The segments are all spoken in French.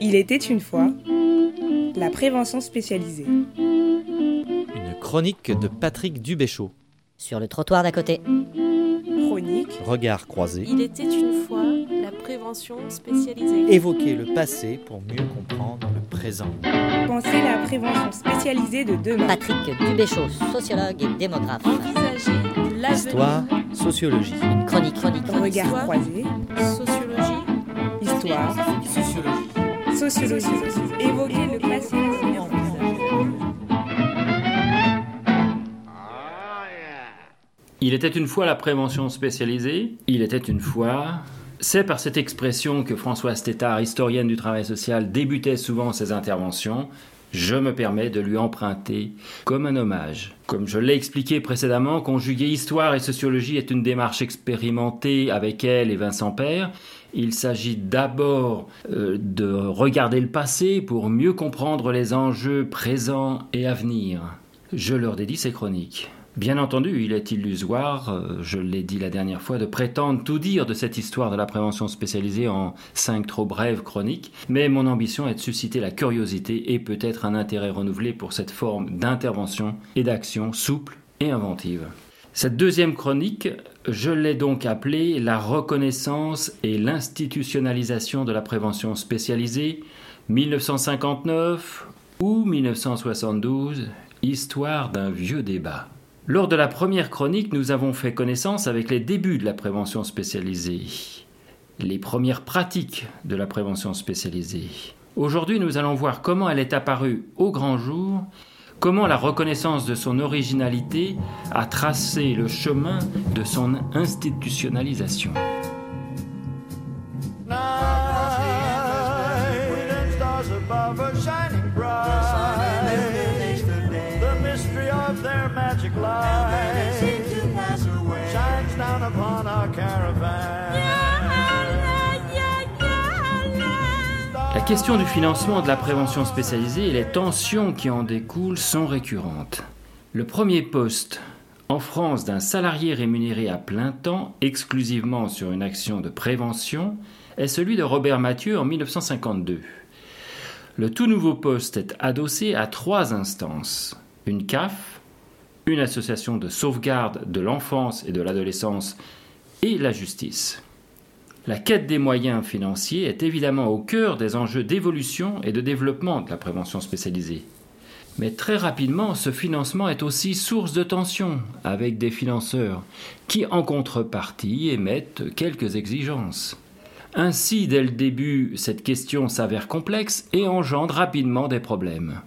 Il était une fois la prévention spécialisée. Une chronique de Patrick Dubéchaud. Sur le trottoir d'à côté. Chronique. Regard croisé. Il était une fois la prévention spécialisée. Évoquer le passé pour mieux comprendre le présent. Pensez la prévention spécialisée de demain. Patrick Dubéchaud, sociologue et démographe. Envisager l'avenir. Histoire, sociologie. Une chronique, chronique, chronique. Regard Histoire. croisé. Sociologie. Sociologie. Passé. Il était une fois la prévention spécialisée, il était une fois. C'est par cette expression que Françoise Tétard, historienne du travail social, débutait souvent ses interventions. Je me permets de lui emprunter comme un hommage. Comme je l'ai expliqué précédemment, conjuguer histoire et sociologie est une démarche expérimentée avec elle et Vincent Père. Il s'agit d'abord euh, de regarder le passé pour mieux comprendre les enjeux présents et à venir. Je leur dédie ces chroniques. Bien entendu, il est illusoire, euh, je l'ai dit la dernière fois, de prétendre tout dire de cette histoire de la prévention spécialisée en cinq trop brèves chroniques, mais mon ambition est de susciter la curiosité et peut-être un intérêt renouvelé pour cette forme d'intervention et d'action souple et inventive. Cette deuxième chronique, je l'ai donc appelée La reconnaissance et l'institutionnalisation de la prévention spécialisée, 1959 ou 1972, histoire d'un vieux débat. Lors de la première chronique, nous avons fait connaissance avec les débuts de la prévention spécialisée, les premières pratiques de la prévention spécialisée. Aujourd'hui, nous allons voir comment elle est apparue au grand jour, comment la reconnaissance de son originalité a tracé le chemin de son institutionnalisation. Question du financement de la prévention spécialisée et les tensions qui en découlent sont récurrentes. Le premier poste en France d'un salarié rémunéré à plein temps exclusivement sur une action de prévention est celui de Robert Mathieu en 1952. Le tout nouveau poste est adossé à trois instances. Une CAF, une association de sauvegarde de l'enfance et de l'adolescence et la justice. La quête des moyens financiers est évidemment au cœur des enjeux d'évolution et de développement de la prévention spécialisée. Mais très rapidement, ce financement est aussi source de tensions avec des financeurs qui, en contrepartie, émettent quelques exigences. Ainsi, dès le début, cette question s'avère complexe et engendre rapidement des problèmes.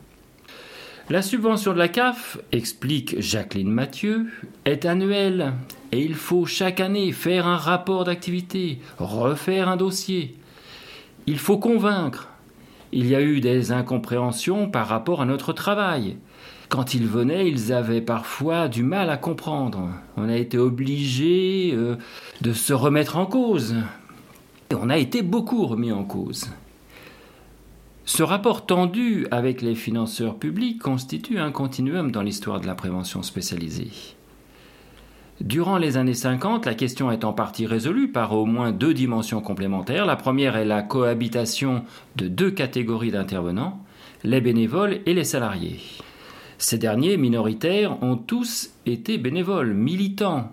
La subvention de la CAF, explique Jacqueline Mathieu, est annuelle et il faut chaque année faire un rapport d'activité, refaire un dossier. Il faut convaincre. Il y a eu des incompréhensions par rapport à notre travail. Quand ils venaient, ils avaient parfois du mal à comprendre. On a été obligé euh, de se remettre en cause. Et on a été beaucoup remis en cause. Ce rapport tendu avec les financeurs publics constitue un continuum dans l'histoire de la prévention spécialisée. Durant les années 50, la question est en partie résolue par au moins deux dimensions complémentaires. La première est la cohabitation de deux catégories d'intervenants, les bénévoles et les salariés. Ces derniers, minoritaires, ont tous été bénévoles, militants,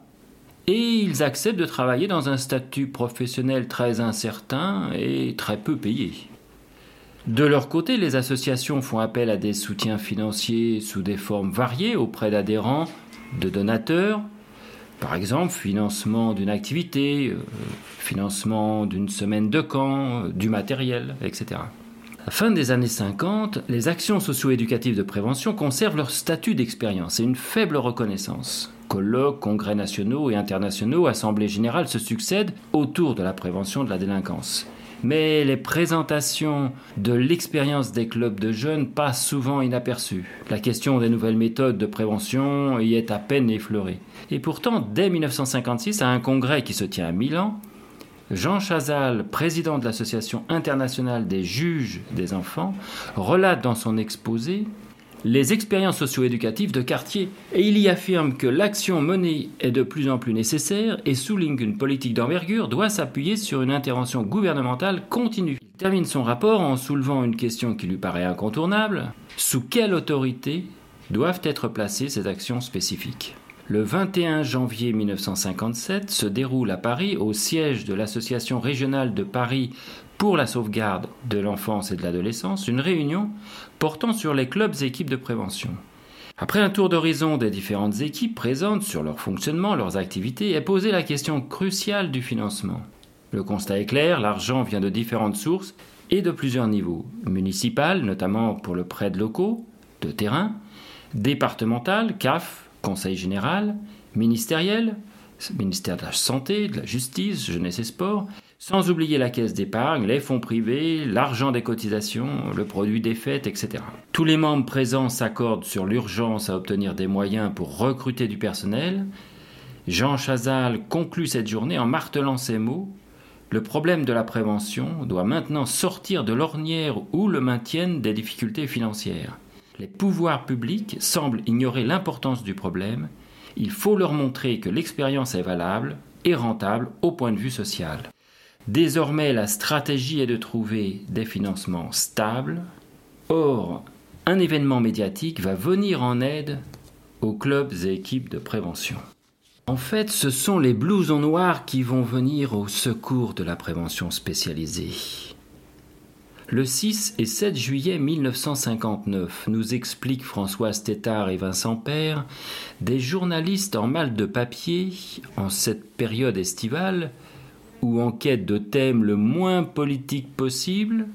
et ils acceptent de travailler dans un statut professionnel très incertain et très peu payé. De leur côté, les associations font appel à des soutiens financiers sous des formes variées auprès d'adhérents, de donateurs, par exemple financement d'une activité, euh, financement d'une semaine de camp, euh, du matériel, etc. À la fin des années 50, les actions socio-éducatives de prévention conservent leur statut d'expérience et une faible reconnaissance. Colloques, congrès nationaux et internationaux, assemblées générales se succèdent autour de la prévention de la délinquance. Mais les présentations de l'expérience des clubs de jeunes passent souvent inaperçues. La question des nouvelles méthodes de prévention y est à peine effleurée. Et pourtant, dès 1956, à un congrès qui se tient à Milan, Jean Chazal, président de l'Association internationale des juges des enfants, relate dans son exposé les expériences socio-éducatives de quartier et il y affirme que l'action menée est de plus en plus nécessaire et souligne qu'une politique d'envergure doit s'appuyer sur une intervention gouvernementale continue. Il termine son rapport en soulevant une question qui lui paraît incontournable. Sous quelle autorité doivent être placées ces actions spécifiques? Le 21 janvier 1957 se déroule à Paris, au siège de l'Association régionale de Paris pour la sauvegarde de l'enfance et de l'adolescence, une réunion portant sur les clubs et équipes de prévention. Après un tour d'horizon des différentes équipes présentes sur leur fonctionnement, leurs activités, est posée la question cruciale du financement. Le constat est clair, l'argent vient de différentes sources et de plusieurs niveaux. Municipal, notamment pour le prêt de locaux, de terrain, départemental, CAF, Conseil général, ministériel, ministère de la Santé, de la Justice, Jeunesse et Sport, sans oublier la caisse d'épargne, les fonds privés, l'argent des cotisations, le produit des fêtes, etc. Tous les membres présents s'accordent sur l'urgence à obtenir des moyens pour recruter du personnel. Jean Chazal conclut cette journée en martelant ces mots le problème de la prévention doit maintenant sortir de l'ornière où le maintiennent des difficultés financières. Les pouvoirs publics semblent ignorer l'importance du problème. Il faut leur montrer que l'expérience est valable et rentable au point de vue social. Désormais, la stratégie est de trouver des financements stables. Or, un événement médiatique va venir en aide aux clubs et équipes de prévention. En fait, ce sont les blousons noirs qui vont venir au secours de la prévention spécialisée. Le 6 et 7 juillet 1959, nous expliquent François Tétard et Vincent Père, des journalistes en mal de papier, en cette période estivale, où en quête de thème le moins politique possible,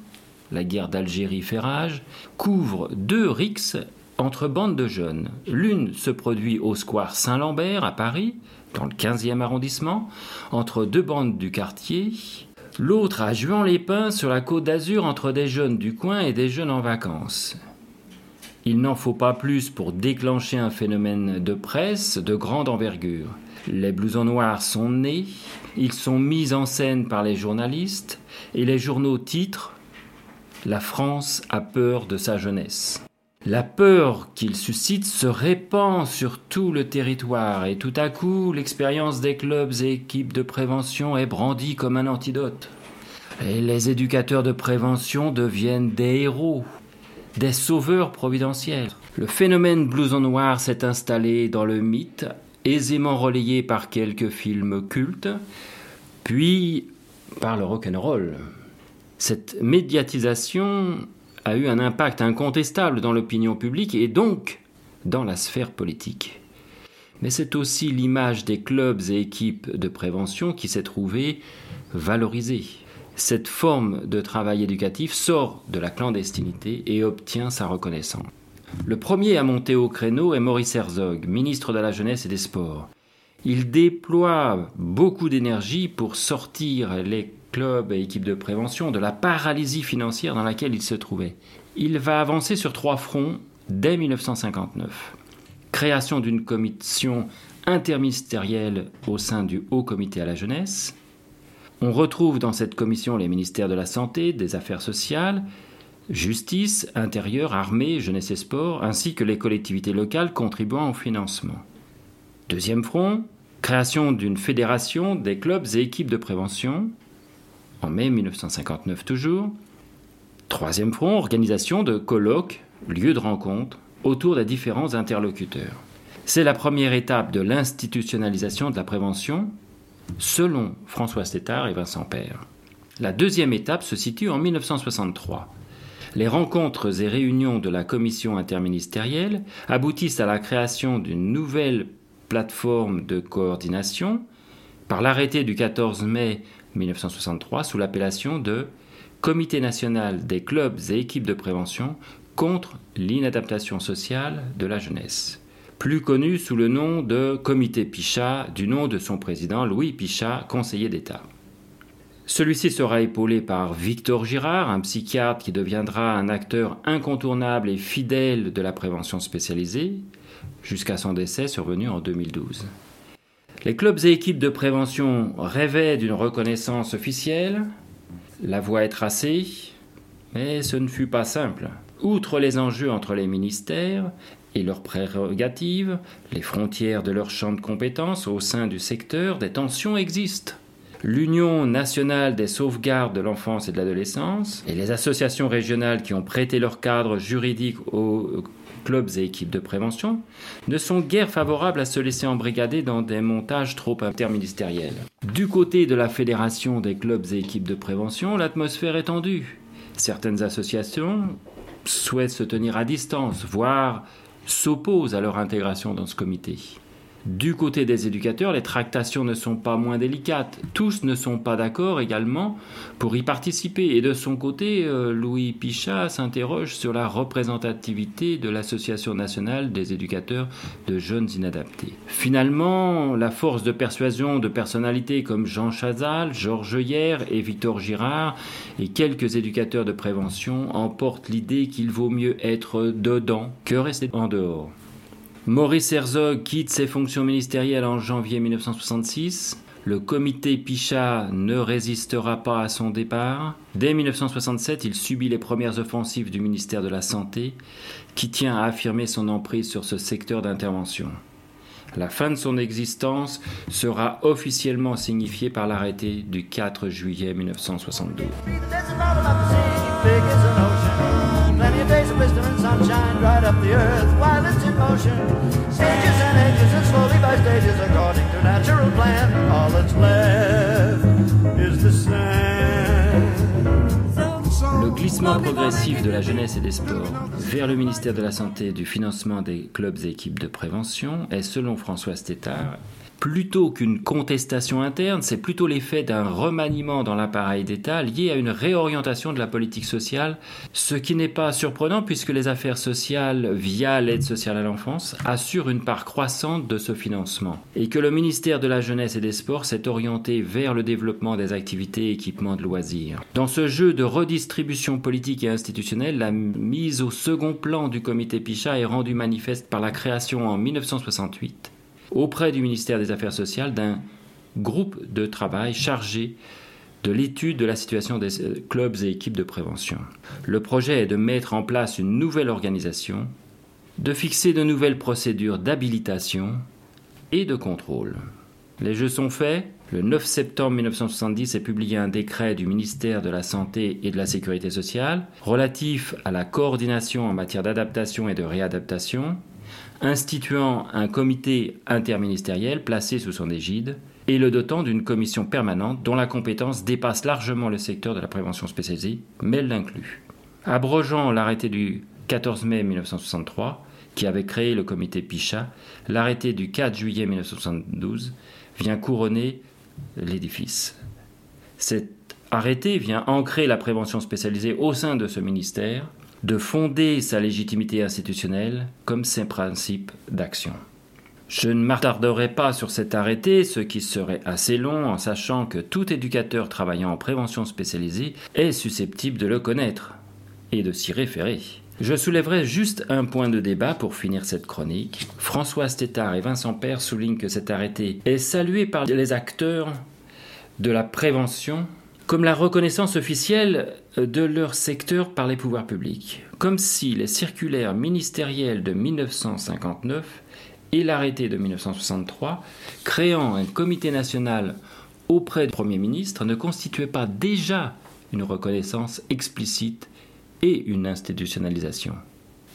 la guerre d'Algérie fait rage, couvrent deux rixes entre bandes de jeunes. L'une se produit au square Saint-Lambert à Paris, dans le 15e arrondissement, entre deux bandes du quartier, l'autre à Juan-les-Pins sur la côte d'Azur entre des jeunes du coin et des jeunes en vacances. Il n'en faut pas plus pour déclencher un phénomène de presse de grande envergure. Les blousons noirs sont nés, ils sont mis en scène par les journalistes et les journaux titrent La France a peur de sa jeunesse. La peur qu'il suscite se répand sur tout le territoire et tout à coup l'expérience des clubs et équipes de prévention est brandie comme un antidote. Et les éducateurs de prévention deviennent des héros, des sauveurs providentiels. Le phénomène blouson noir s'est installé dans le mythe, aisément relayé par quelques films cultes, puis par le rock'n'roll. Cette médiatisation a eu un impact incontestable dans l'opinion publique et donc dans la sphère politique. Mais c'est aussi l'image des clubs et équipes de prévention qui s'est trouvée valorisée. Cette forme de travail éducatif sort de la clandestinité et obtient sa reconnaissance. Le premier à monter au créneau est Maurice Herzog, ministre de la Jeunesse et des Sports. Il déploie beaucoup d'énergie pour sortir les clubs et équipes de prévention de la paralysie financière dans laquelle il se trouvait. Il va avancer sur trois fronts dès 1959. Création d'une commission interministérielle au sein du Haut Comité à la jeunesse. On retrouve dans cette commission les ministères de la Santé, des Affaires sociales, Justice, Intérieur, Armée, Jeunesse et Sport, ainsi que les collectivités locales contribuant au financement. Deuxième front, création d'une fédération des clubs et équipes de prévention, en mai 1959 toujours. Troisième front, organisation de colloques, lieux de rencontre, autour des différents interlocuteurs. C'est la première étape de l'institutionnalisation de la prévention, selon François Stétard et Vincent Père. La deuxième étape se situe en 1963. Les rencontres et réunions de la commission interministérielle aboutissent à la création d'une nouvelle plateforme de coordination par l'arrêté du 14 mai 1963 sous l'appellation de Comité national des clubs et équipes de prévention contre l'inadaptation sociale de la jeunesse, plus connu sous le nom de Comité Pichat, du nom de son président Louis Pichat, conseiller d'État. Celui-ci sera épaulé par Victor Girard, un psychiatre qui deviendra un acteur incontournable et fidèle de la prévention spécialisée, jusqu'à son décès survenu en 2012. Les clubs et équipes de prévention rêvaient d'une reconnaissance officielle. La voie est tracée, mais ce ne fut pas simple. Outre les enjeux entre les ministères et leurs prérogatives, les frontières de leur champ de compétences au sein du secteur, des tensions existent. L'Union nationale des sauvegardes de l'enfance et de l'adolescence et les associations régionales qui ont prêté leur cadre juridique aux clubs et équipes de prévention ne sont guère favorables à se laisser embrigader dans des montages trop interministériels. Du côté de la Fédération des clubs et équipes de prévention, l'atmosphère est tendue. Certaines associations souhaitent se tenir à distance, voire s'opposent à leur intégration dans ce comité. Du côté des éducateurs, les tractations ne sont pas moins délicates. Tous ne sont pas d'accord également pour y participer. Et de son côté, euh, Louis Pichat s'interroge sur la représentativité de l'Association nationale des éducateurs de jeunes inadaptés. Finalement, la force de persuasion de personnalités comme Jean Chazal, Georges Hier et Victor Girard et quelques éducateurs de prévention emportent l'idée qu'il vaut mieux être dedans que rester en dehors. Maurice Herzog quitte ses fonctions ministérielles en janvier 1966. Le comité Pichat ne résistera pas à son départ. Dès 1967, il subit les premières offensives du ministère de la Santé, qui tient à affirmer son emprise sur ce secteur d'intervention. La fin de son existence sera officiellement signifiée par l'arrêté du 4 juillet 1972. Le glissement progressif de la jeunesse et des sports vers le ministère de la Santé et du financement des clubs et équipes de prévention est, selon François Stétard, plutôt qu'une contestation interne, c'est plutôt l'effet d'un remaniement dans l'appareil d'État lié à une réorientation de la politique sociale, ce qui n'est pas surprenant puisque les affaires sociales, via l'aide sociale à l'enfance, assurent une part croissante de ce financement, et que le ministère de la Jeunesse et des Sports s'est orienté vers le développement des activités et équipements de loisirs. Dans ce jeu de redistribution politique et institutionnelle, la mise au second plan du comité Pichat est rendue manifeste par la création en 1968 auprès du ministère des Affaires sociales d'un groupe de travail chargé de l'étude de la situation des euh, clubs et équipes de prévention. Le projet est de mettre en place une nouvelle organisation, de fixer de nouvelles procédures d'habilitation et de contrôle. Les jeux sont faits. Le 9 septembre 1970 est publié un décret du ministère de la Santé et de la Sécurité sociale relatif à la coordination en matière d'adaptation et de réadaptation instituant un comité interministériel placé sous son égide et le dotant d'une commission permanente dont la compétence dépasse largement le secteur de la prévention spécialisée, mais l'inclut. Abrogeant l'arrêté du 14 mai 1963, qui avait créé le comité Pichat, l'arrêté du 4 juillet 1972 vient couronner l'édifice. Cet arrêté vient ancrer la prévention spécialisée au sein de ce ministère, de fonder sa légitimité institutionnelle comme ses principes d'action. Je ne m'attarderai pas sur cet arrêté, ce qui serait assez long en sachant que tout éducateur travaillant en prévention spécialisée est susceptible de le connaître et de s'y référer. Je soulèverai juste un point de débat pour finir cette chronique. François Stétard et Vincent Père soulignent que cet arrêté est salué par les acteurs de la prévention comme la reconnaissance officielle de leur secteur par les pouvoirs publics, comme si les circulaires ministériels de 1959 et l'arrêté de 1963, créant un comité national auprès du Premier ministre, ne constituaient pas déjà une reconnaissance explicite et une institutionnalisation.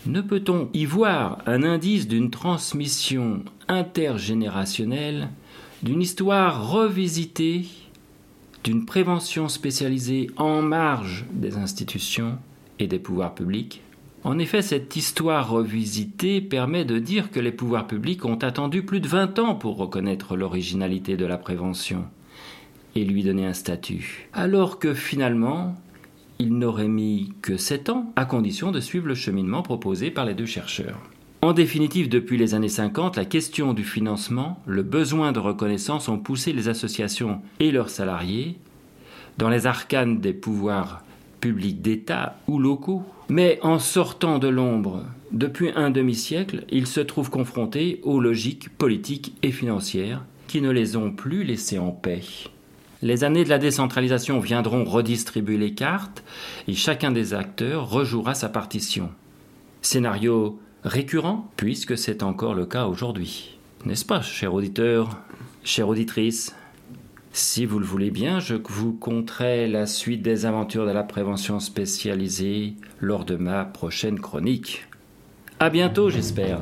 Ne peut-on y voir un indice d'une transmission intergénérationnelle, d'une histoire revisitée d'une prévention spécialisée en marge des institutions et des pouvoirs publics. En effet, cette histoire revisitée permet de dire que les pouvoirs publics ont attendu plus de 20 ans pour reconnaître l'originalité de la prévention et lui donner un statut, alors que finalement, il n'aurait mis que 7 ans à condition de suivre le cheminement proposé par les deux chercheurs. En définitive, depuis les années 50, la question du financement, le besoin de reconnaissance ont poussé les associations et leurs salariés dans les arcanes des pouvoirs publics d'État ou locaux. Mais en sortant de l'ombre depuis un demi-siècle, ils se trouvent confrontés aux logiques politiques et financières qui ne les ont plus laissés en paix. Les années de la décentralisation viendront redistribuer les cartes et chacun des acteurs rejouera sa partition. Scénario récurrent, puisque c'est encore le cas aujourd'hui. N'est-ce pas, cher auditeur, chère auditrice? Si vous le voulez bien, je vous conterai la suite des aventures de la prévention spécialisée lors de ma prochaine chronique. À bientôt, j'espère.